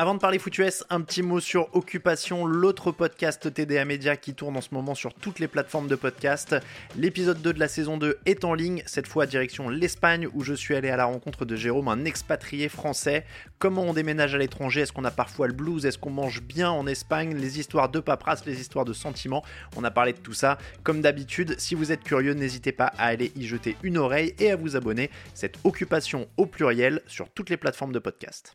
Avant de parler foot US, un petit mot sur Occupation, l'autre podcast TDA Media qui tourne en ce moment sur toutes les plateformes de podcast. L'épisode 2 de la saison 2 est en ligne, cette fois direction l'Espagne où je suis allé à la rencontre de Jérôme, un expatrié français. Comment on déménage à l'étranger? Est-ce qu'on a parfois le blues? Est-ce qu'on mange bien en Espagne? Les histoires de paperasse, les histoires de sentiments. On a parlé de tout ça. Comme d'habitude, si vous êtes curieux, n'hésitez pas à aller y jeter une oreille et à vous abonner. Cette occupation au pluriel sur toutes les plateformes de podcast.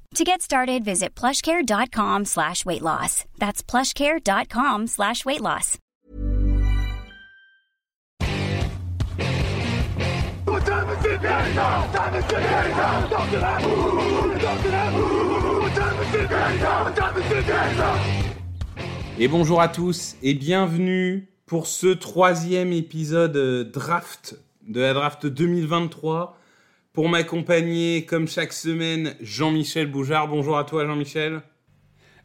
To get started, visit plushcare.com slash weight loss. That's plushcare.com slash weight loss. Et bonjour à tous et bienvenue pour ce troisième épisode euh, draft de la draft 2023. Pour m'accompagner, comme chaque semaine, Jean-Michel Boujard. Bonjour à toi, Jean-Michel.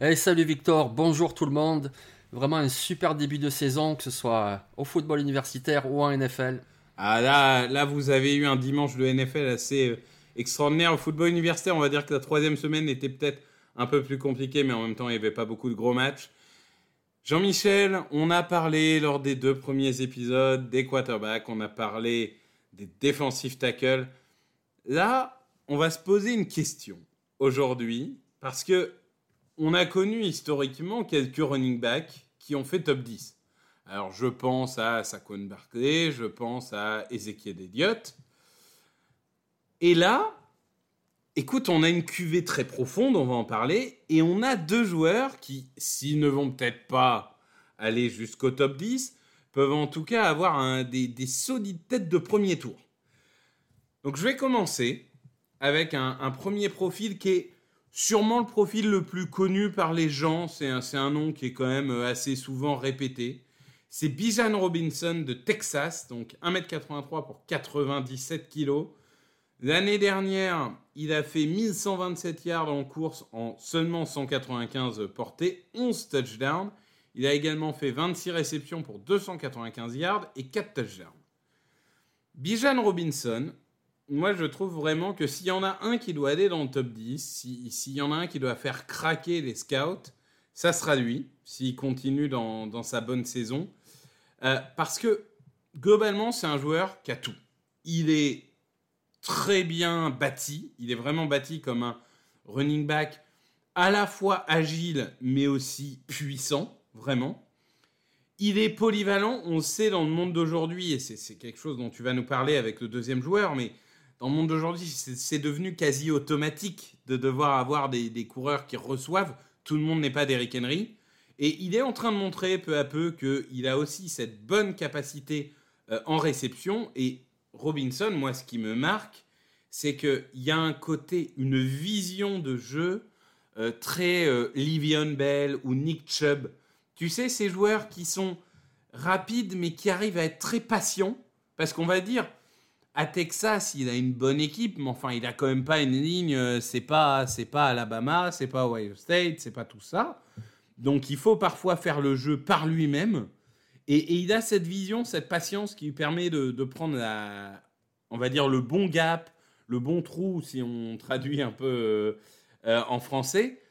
Hey, salut Victor, bonjour tout le monde. Vraiment un super début de saison, que ce soit au football universitaire ou en NFL. Ah là, là, vous avez eu un dimanche de NFL assez euh, extraordinaire. Au football universitaire, on va dire que la troisième semaine était peut-être un peu plus compliquée, mais en même temps, il n'y avait pas beaucoup de gros matchs. Jean-Michel, on a parlé lors des deux premiers épisodes des quarterbacks, on a parlé des defensive tackles. Là, on va se poser une question aujourd'hui parce que on a connu historiquement quelques running backs qui ont fait top 10. Alors, je pense à Saquon Barkley, je pense à Ezekiel Elliott. Et là, écoute, on a une cuvée très profonde, on va en parler, et on a deux joueurs qui, s'ils ne vont peut-être pas aller jusqu'au top 10, peuvent en tout cas avoir des solides têtes de premier tour. Donc je vais commencer avec un, premier profil qui est sûrement le profil le plus connu par les gens. C'est un, nom qui est quand même assez souvent répété. C'est Bijan Robinson de Texas, donc 1m83 pour 97 kg. L'année dernière, il a fait 1127 yards en course en seulement 195 portées, 11 touchdowns. Il a également fait 26 réceptions pour 295 yards et 4 touchdowns. Bijan Robinson, moi, je trouve vraiment que s'il y en a un qui doit aller dans le top 10, s'il si y en a un qui doit faire craquer les scouts, ça sera lui, s'il continue dans, dans, sa bonne saison. Euh, parce que, globalement, c'est un joueur qui a tout. Il est très bien bâti, il est vraiment bâti comme un running back à la fois agile, mais aussi puissant, vraiment. Il est polyvalent, on le sait dans le monde d'aujourd'hui, et c'est quelque chose dont tu vas nous parler avec le deuxième joueur, mais dans le monde d'aujourd'hui, c'est devenu quasi automatique de devoir avoir des, des, coureurs qui reçoivent. Tout le monde n'est pas d'Eric Henry. Et il est en train de montrer peu à peu qu'il a aussi cette bonne capacité euh, en réception. Et Robinson, moi, ce qui me marque, c'est qu'il y a un côté, une vision de jeu euh, très euh, Livion Bell ou Nick Chubb. Tu sais, ces joueurs qui sont rapides, mais qui arrivent à être très patients. Parce qu'on va dire, à Texas, il a une bonne équipe, mais enfin, il a quand même pas une ligne. C'est pas, c'est pas Alabama, c'est pas Ohio State, c'est pas tout ça. Donc, il faut parfois faire le jeu par lui-même. Et, il a cette vision, cette patience qui lui permet de, de, prendre la, on va dire le bon gap, le bon trou, si on traduit un peu euh, euh, en français.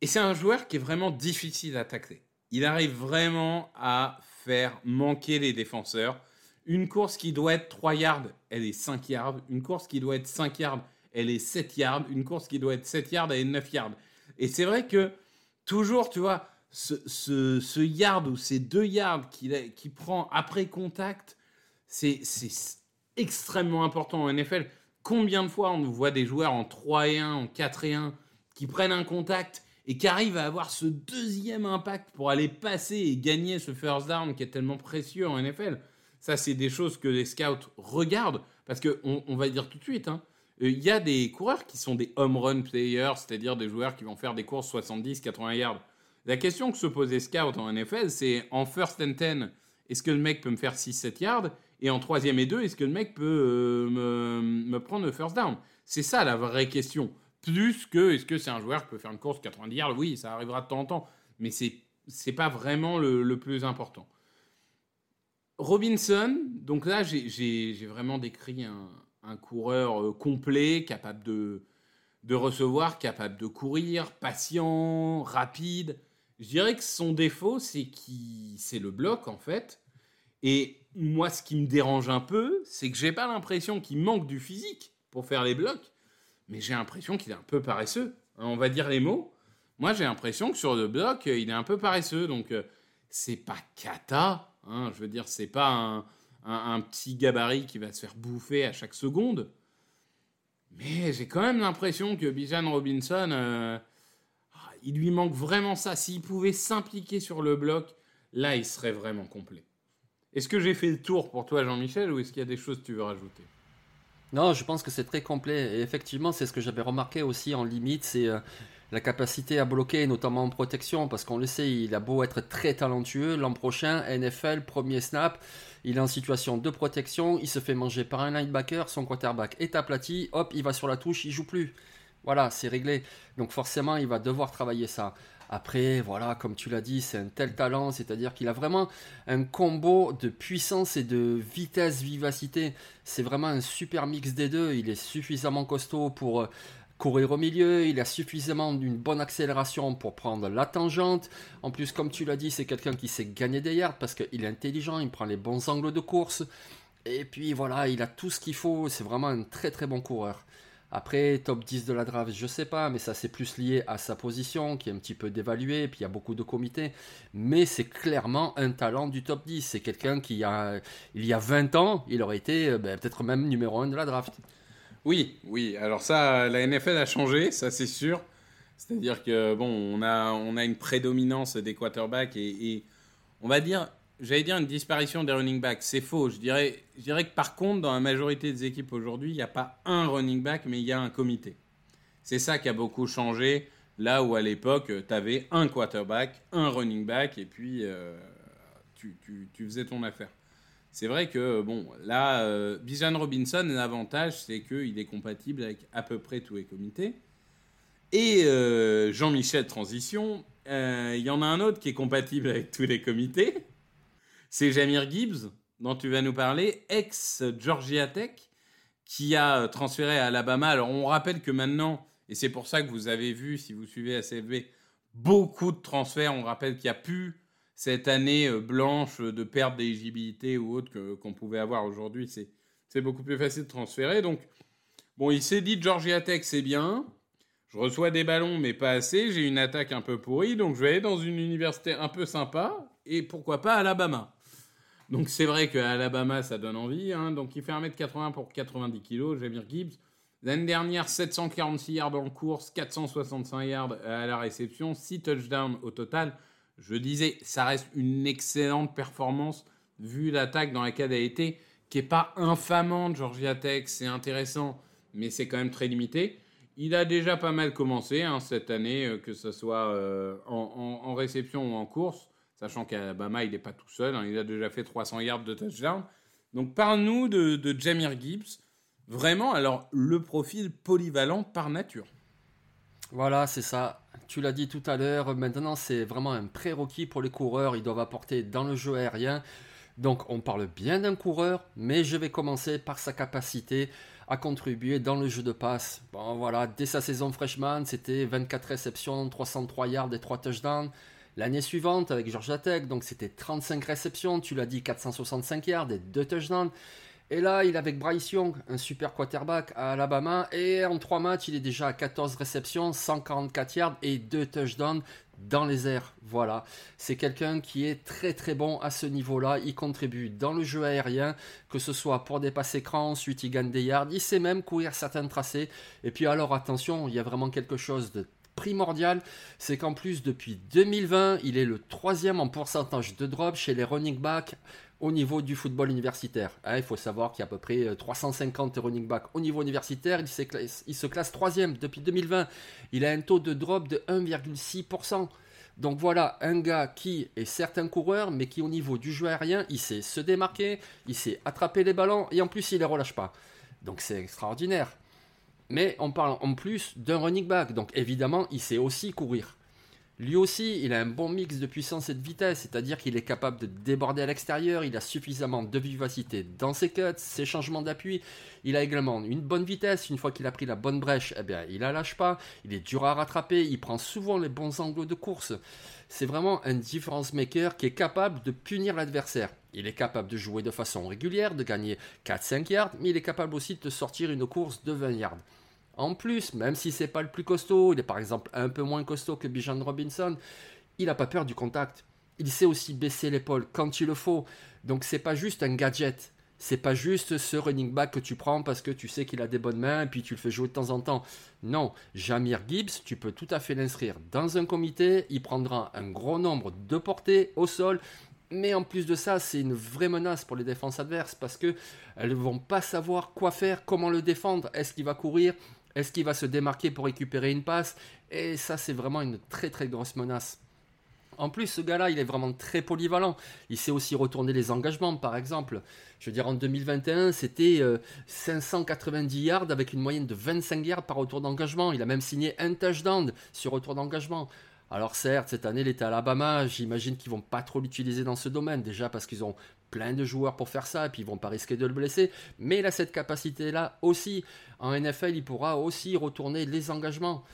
Et c'est un joueur qui est vraiment difficile à tacler. Il arrive vraiment à faire manquer les défenseurs. Une course qui doit être 3 yards, elle est 5 yards. Une course qui doit être 5 yards, elle est 7 yards. Une course qui doit être 7 yards, elle est 9 yards. Et c'est vrai que toujours, tu vois, ce, yard ou ces deux yards qu'il qui prend après contact, c'est extrêmement important en NFL. Combien de fois on voit des joueurs en 3 et 1, en 4 et 1, qui prennent un contact et qui arrivent à avoir ce deuxième impact pour aller passer et gagner ce first down qui est tellement précieux en NFL. Ça, c'est des choses que les scouts regardent parce qu'on on va dire tout de suite, hein, euh, il y a des coureurs qui sont des home run players, c'est-à-dire des joueurs qui vont faire des courses 70-80 yards. La question que se pose les scouts en NFL, c'est en first and 10, est-ce que le mec peut me faire 6-7 yards? Et en troisième et 2, est-ce que le mec peut euh, me, prendre le first down? C'est ça la vraie question. Plus que, est-ce que c'est un joueur qui peut faire une course 90 yards? Oui, ça arrivera de temps en temps. Mais c'est n'est pas vraiment le, plus important. Robinson, donc là, j'ai vraiment décrit un, coureur euh, complet, capable de, recevoir, capable de courir, patient, rapide. Je dirais que son défaut, c'est qui c'est le bloc en fait. Et moi, ce qui me dérange un peu, c'est que j'ai pas l'impression qu'il manque du physique pour faire les blocs, mais j'ai l'impression qu'il est un peu paresseux. Hein, on va dire les mots. Moi, j'ai l'impression que sur le bloc, il est un peu paresseux. Donc, euh, c'est pas cata. Hein, je veux dire, c'est pas un, petit gabarit qui va se faire bouffer à chaque seconde. Mais j'ai quand même l'impression que Bijan Robinson, euh, ah, il lui manque vraiment ça. S'il pouvait s'impliquer sur le bloc, là, il serait vraiment complet. Est-ce que j'ai fait le tour pour toi, Jean-Michel, ou est-ce qu'il y a des choses que tu veux rajouter? Non, je pense que c'est très complet. Et effectivement, c'est ce que j'avais remarqué aussi en limite, c'est euh, la capacité à bloquer, notamment en protection, parce qu'on le sait, il a beau être très talentueux, l'an prochain, NFL, premier snap, il est en situation de protection, il se fait manger par un linebacker, son quarterback est aplati, hop, il va sur la touche, il joue plus. Voilà, c'est réglé. Donc forcément, il va devoir travailler ça. Après, voilà, comme tu l'as dit, c'est un tel talent, c'est-à-dire qu'il a vraiment un combo de puissance et de vitesse, vivacité. C'est vraiment un super mix des deux. Il est suffisamment costaud pour courir au milieu, il a suffisamment d'une bonne accélération pour prendre la tangente. En plus, comme tu l'as dit, c'est quelqu'un qui sait gagner des yards parce qu'il est intelligent, il prend les bons angles de course. Et puis voilà, il a tout ce qu'il faut, c'est vraiment un très très bon coureur. Après, top 10 de la draft, je sais pas, mais ça c'est plus lié à sa position qui est un petit peu dévaluée, puis il y a beaucoup de comités. Mais c'est clairement un talent du top 10. C'est quelqu'un qui, a, il y a 20 ans, il aurait été euh, ben, peut-être même numéro 1 de la draft. Oui, oui. Alors ça, la NFL a changé, ça c'est sûr. C'est-à-dire que bon, on a, on a une prédominance des quarterbacks et, on va dire, j'allais dire une disparition des running backs. C'est faux. Je dirais, je dirais que par contre, dans la majorité des équipes aujourd'hui, il n'y a pas un running back, mais il y a un comité. C'est ça qui a beaucoup changé. Là où à l'époque, tu avais un quarterback, un running back, et puis euh, tu, tu faisais ton affaire. C'est vrai que, bon, là, euh, Bijan Robinson, l'avantage, c'est qu'il est compatible avec à peu près tous les comités. Et euh, Jean-Michel Transition, euh, il y en a un autre qui est compatible avec tous les comités. C'est Jamir Gibbs, dont tu vas nous parler, ex-Georgia Tech, qui a transféré à Alabama. Alors, on rappelle que maintenant, et c'est pour ça que vous avez vu, si vous suivez ACFB, beaucoup de transferts. On rappelle qu'il n'y a plus cette année euh, blanche de perte d'éligibilité ou autre qu'on pouvait avoir aujourd'hui, c'est beaucoup plus facile de transférer. Donc, bon, il s'est dit Georgia Tech, c'est bien. Je reçois des ballons, mais pas assez. J'ai une attaque un peu pourrie, donc je vais aller dans une université un peu sympa. Et pourquoi pas Alabama Donc, c'est vrai qu'à Alabama, ça donne envie. Hein. Donc, il fait 1m80 pour 90 kg, Jamir Gibbs. L'année dernière, 746 yards en course, 465 yards à la réception, 6 touchdowns au total. Je disais, ça reste une excellente performance vu l'attaque dans laquelle elle été, qui n'est pas infamante, Georgia Tech, c'est intéressant, mais c'est quand même très limité. Il a déjà pas mal commencé hein, cette année, euh, que ce soit euh, en, réception ou en course, sachant qu'à Bama, il n'est pas tout seul, hein, il a déjà fait 300 yards de touchdown. Donc parle-nous de, de Jamir Gibbs, vraiment, alors le profil polyvalent par nature. Voilà, c'est ça. Tu l'as dit tout à l'heure, maintenant c'est vraiment un prérequis pour les coureurs, ils doivent apporter dans le jeu aérien. Donc on parle bien d'un coureur, mais je vais commencer par sa capacité à contribuer dans le jeu de passe. Bon voilà, dès sa saison freshman, c'était 24 réceptions, 303 yards et 3 touchdowns. L'année suivante, avec Georgia Tech, donc c'était 35 réceptions, tu l'as dit, 465 yards et 2 touchdowns. Et là, il est avec Bryce Young, un super quarterback à Alabama. Et en trois matchs, il est déjà à 14 réceptions, 144 yards et 2 touchdowns, dans les airs. Voilà, c'est quelqu'un qui est très très bon à ce niveau-là. Il contribue dans le jeu aérien, que ce soit pour des passes écrans, ensuite il gagne des yards, il sait même courir certains tracés. Et puis alors attention, il y a vraiment quelque chose de primordial, c'est qu'en plus depuis 2020, il est le troisième en pourcentage de drop chez les running backs au niveau du football universitaire. Hein, il faut savoir qu'il y a à peu près 350 euh, running backs au niveau universitaire. Il, se classe troisième depuis 2020. Il a un taux de drop de 1,6%. Donc voilà, un gars qui est certes un coureur, mais qui au niveau du jeu aérien, il sait se démarquer, il sait attraper les ballons, et en plus il les relâche pas. Donc c'est extraordinaire. Mais on parle en plus d'un running back, donc évidemment il sait aussi courir. Lui aussi, il a un bon mix de puissance et de vitesse, c'est-à-dire qu'il est capable de déborder à l'extérieur, il a suffisamment de vivacité dans ses cuts, ses changements d'appui, il a également une bonne vitesse, une fois qu'il a pris la bonne brèche, eh bien, il la lâche pas, il est dur à rattraper, il prend souvent les bons angles de course. C'est vraiment un difference maker qui est capable de punir l'adversaire. Il est capable de jouer de façon régulière, de gagner 4-5 yards, mais il est capable aussi de sortir une course de 20 yards. En plus, même si c'est pas le plus costaud, il est par exemple un peu moins costaud que Bijan Robinson, il n'a pas peur du contact. Il sait aussi baisser l'épaule quand il le faut. Donc c'est pas juste un gadget. C'est pas juste ce running back que tu prends parce que tu sais qu'il a des bonnes mains et puis tu le fais jouer de temps en temps. Non, Jamir Gibbs, tu peux tout à fait l'inscrire dans un comité. Il prendra un gros nombre de portées au sol. Mais en plus de ça, c'est une vraie menace pour les défenses adverses parce que elles vont pas savoir quoi faire, comment le défendre. Est-ce qu'il va courir? Est-ce qu'il va se démarquer pour récupérer une passe? Et ça, c'est vraiment une très très grosse menace. En plus, ce gars-là, il est vraiment très polyvalent. Il sait aussi retourner les engagements, par exemple. Je veux dire, en 2021, c'était 590 euh, yards avec une moyenne de 25 yards par retour d'engagement. Il a même signé un touchdown sur retour d'engagement. Alors certes, cette année, il était à Alabama. J'imagine qu'ils vont pas trop l'utiliser dans ce domaine. Déjà parce qu'ils ont plein de joueurs pour faire ça, et puis ils vont pas risquer de le blesser. Mais il a cette capacité-là aussi. En NFL, il pourra aussi retourner les engagements.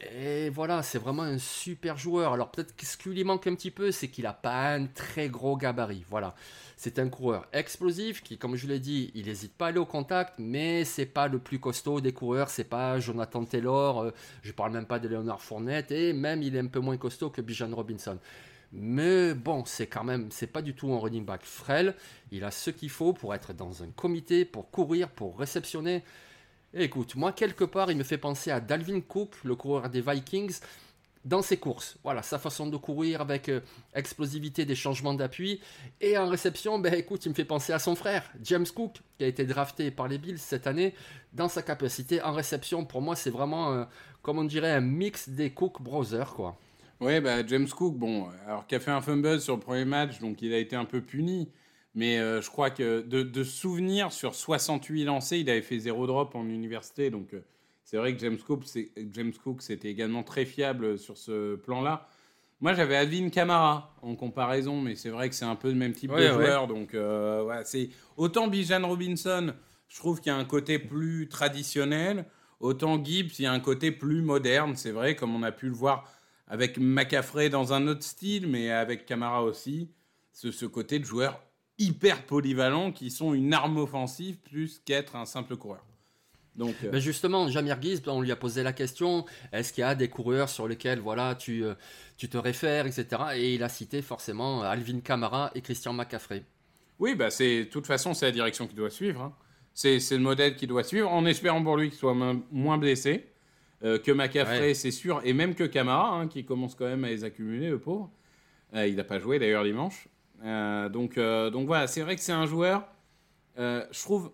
Et voilà, c'est vraiment un super joueur. Alors peut-être que ce qui lui manque un petit peu, c'est qu'il n'a pas un très gros gabarit. Voilà, c'est un coureur explosif qui, comme je l'ai dit, il n'hésite pas à aller au contact, mais c'est pas le plus costaud des coureurs. C'est pas Jonathan Taylor. Je euh, je parle même pas de Leonard Fournette et même il est un peu moins costaud que Bijan Robinson. Mais bon, c'est quand même, c'est pas du tout un running back frêle. Il a ce qu'il faut pour être dans un comité, pour courir, pour réceptionner. écoute, moi, quelque part, il me fait penser à Dalvin Cook, le coureur des Vikings, dans ses courses. Voilà, sa façon de courir avec euh, explosivité des changements d'appui. Et en réception, ben écoute, il me fait penser à son frère, James Cook, qui a été drafté par les Bills cette année. Dans sa capacité en réception, pour moi, c'est vraiment, euh, comme on dirait, un mix des Cook Brothers, quoi. Oui, bah, James Cook, bon, alors qui a fait un fumble sur le premier match, donc il a été un peu puni. Mais euh, je crois que de, de, souvenir, sur 68 lancés, il avait fait zéro drop en université. Donc euh, c'est vrai que James Cook, James Cook, c'était également très fiable sur ce plan-là. Moi, j'avais Alvin Kamara en comparaison, mais c'est vrai que c'est un peu le même type de joueur. Donc, euh, c'est autant Bijan Robinson, je trouve qu'il y a un côté plus traditionnel, autant Gibbs, il y a un côté plus moderne. C'est vrai, comme on a pu le voir avec McCaffrey dans un autre style, mais avec Camara aussi, ce, ce côté de joueurs hyper polyvalents qui sont une arme offensive plus qu'être un simple coureur. Donc, euh, justement, Jamir Gibbs, on lui a posé la question est-ce qu'il y a des coureurs sur lesquels voilà, tu, euh, tu te réfères, etc. Et il a cité forcément Alvin Kamara et Christian McCaffrey. Oui, bah c'est, de toute façon, c'est la direction qu'il doit suivre. Hein. C'est, le modèle qu'il doit suivre, en espérant pour lui qu'il soit moins blessé. Euh, que McCaffrey, c'est sûr, et même que Camara, hein, qui commence quand même à les accumuler, le pauvre. Euh, il n'a pas joué d'ailleurs dimanche. Euh, donc, donc voilà, c'est vrai que c'est un joueur, je trouve,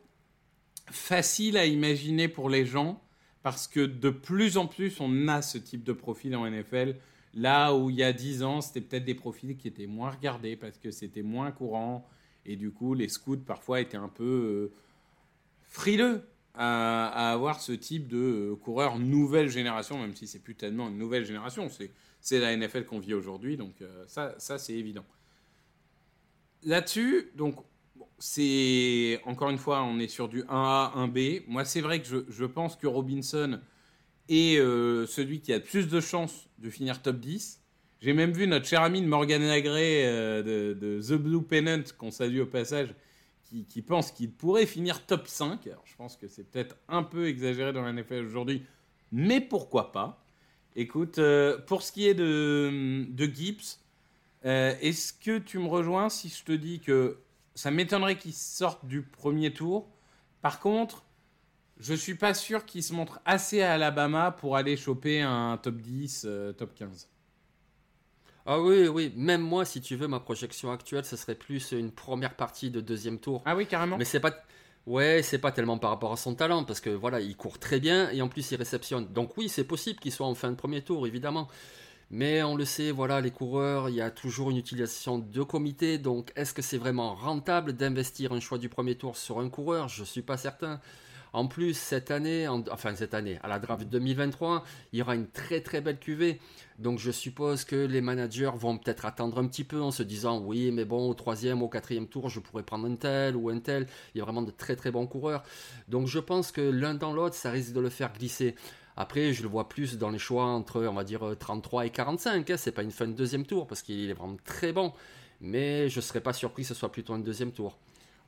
facile à imaginer pour les gens, parce que de plus en plus, on a ce type de profil en NFL. Là où il y a 10 ans, c'était peut-être des profils qui étaient moins regardés, parce que c'était moins courant, et du coup, les scouts parfois étaient un peu frileux à, avoir ce type de euh, coureur nouvelle génération, même si c'est plus tellement une nouvelle génération, c'est la NFL qu'on vit aujourd'hui, donc euh, ça, ça c'est évident. Là-dessus, donc c'est encore une fois, on est sur du 1A, 1B. Moi, c'est vrai que je, je, pense que Robinson est euh, celui qui a le plus de chances de finir top 10. J'ai même vu notre cher ami Morgan Lagré de, de, The Blue Pennant, qu'on salue au passage, qui, pense qu'il pourrait finir top 5. Alors, je pense que c'est peut-être un peu exagéré dans la NFL aujourd'hui, mais pourquoi pas? Écoute, euh, pour ce qui est de, Gibbs, euh, est-ce que tu me rejoins si je te dis que ça m'étonnerait qu'il sorte du premier tour? Par contre, je suis pas sûr qu'il se montre assez à Alabama pour aller choper un top 10, euh, top 15. Ah oui, oui, même moi, si tu veux, ma projection actuelle, ce serait plus une première partie de deuxième tour. Ah oui, carrément. Mais c'est pas. Ouais, c'est pas tellement par rapport à son talent, parce que voilà, il court très bien et en plus il réceptionne. Donc oui, c'est possible qu'il soit en fin de premier tour, évidemment. Mais on le sait, voilà, les coureurs, il y a toujours une utilisation de comité. Donc est-ce que c'est vraiment rentable d'investir un choix du premier tour sur un coureur? Je suis pas certain. En plus, cette année, enfin cette année, à la draft 2023, il y aura une très très belle cuvée. Donc je suppose que les managers vont peut-être attendre un petit peu en se disant oui, mais bon, au troisième, au quatrième tour, je pourrais prendre un tel ou un tel. Il y a vraiment de très très bons coureurs. Donc je pense que l'un dans l'autre, ça risque de le faire glisser. Après, je le vois plus dans les choix entre, on va dire, 33 et 45. Hein. C'est pas une fin de deuxième tour parce qu'il est vraiment très bon. Mais je serais pas surpris que ce soit plutôt un deuxième tour.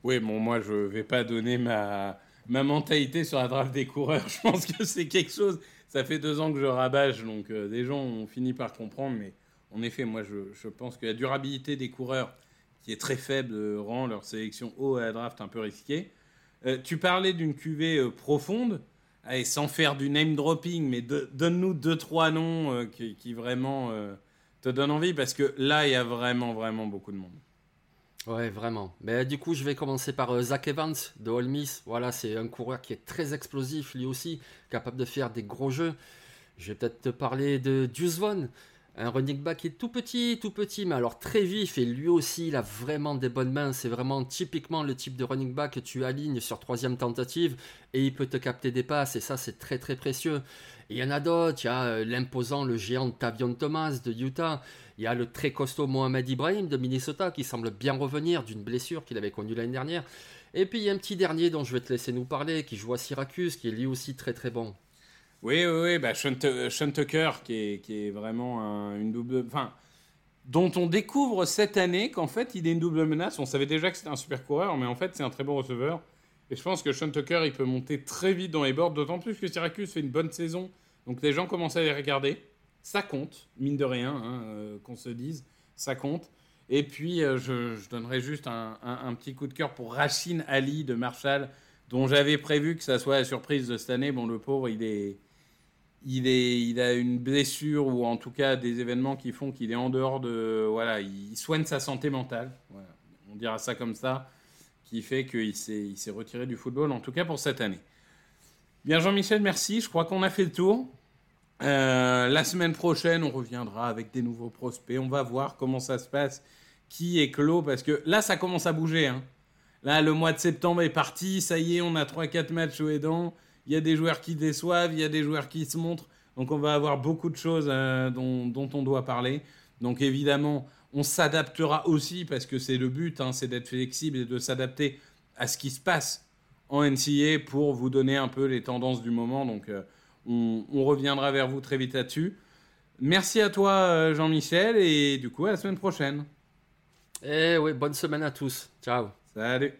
Oui, bon, moi, je vais pas donner ma, ma mentalité sur la draft des coureurs. Je pense que c'est quelque chose. Ça fait deux ans que je rabâche, donc euh, des gens ont fini par comprendre. Mais en effet, moi, je, pense que la durabilité des coureurs, qui est très faible, euh, rend leur sélection haut à la draft un peu risquée. Euh, tu parlais d'une cuvée profonde. Allez, sans faire du name dropping, mais donne-nous deux, trois noms qui, vraiment te donnent envie, parce que là, il y a vraiment, vraiment beaucoup de monde. Ouais, vraiment. Mais du coup, je vais commencer par euh, Zach Evans de Ole. Voilà, c'est un coureur qui est très explosif, lui aussi, capable de faire des gros jeux. Je vais peut-être te parler de Deuce un running back qui est tout petit, tout petit, mais alors très vif. Et lui aussi, il a vraiment des bonnes mains. C'est vraiment typiquement le type de running back que tu alignes sur troisième tentative et il peut te capter des passes. Et ça, c'est très, très précieux. il y en a d'autres. Il y a euh, l'imposant, le géant Tavion Thomas de Utah. Il y a le très costaud Mohamed Ibrahim de Minnesota qui semble bien revenir d'une blessure qu'il avait connue l'année dernière. Et puis il y a un petit dernier dont je vais te laisser nous parler, qui joue à Syracuse, qui est lui aussi très très bon. Oui, oui, oui, bah, Sean, Tucker, qui est, qui est vraiment une double. Enfin, dont on découvre cette année qu'en fait il est une double menace. On savait déjà que c'était un super coureur, mais en fait c'est un très bon receveur. Et je pense que Sean Tucker, il peut monter très vite dans les bords, d'autant plus que Syracuse fait une bonne saison. Donc les gens commencent à les regarder ça compte, mine de rien, hein, euh, qu'on se dise, ça compte. Et puis, euh, je, donnerai juste un, petit coup de cœur pour Rachine Ali de Marshall, dont j'avais prévu que ça soit la surprise de cette année. Bon, le pauvre, il est, il a une blessure ou en tout cas des événements qui font qu'il est en dehors de, voilà, il soigne sa santé mentale. On dira ça comme ça, qui fait qu'il s'est, retiré du football, en tout cas pour cette année. Bien, Jean-Michel, merci. Je crois qu'on a fait le tour. Euh, la semaine prochaine, on reviendra avec des nouveaux prospects. On va voir comment ça se passe, qui est clos, parce que là, ça commence à bouger. Hein. Là, le mois de septembre est parti, ça y est, on a 3-4 matchs aux dents. Il y a des joueurs qui déçoivent, il y a des joueurs qui se montrent. Donc, on va avoir beaucoup de choses euh, dont, on doit parler. Donc, évidemment, on s'adaptera aussi, parce que c'est le but, hein, c'est d'être flexible et de s'adapter à ce qui se passe en NCA pour vous donner un peu les tendances du moment. Donc, euh, on, reviendra vers vous très vite là-dessus. Merci à toi, euh, Jean-Michel, et du coup, à la semaine prochaine. Eh oui, bonne semaine à tous. Ciao. Salut.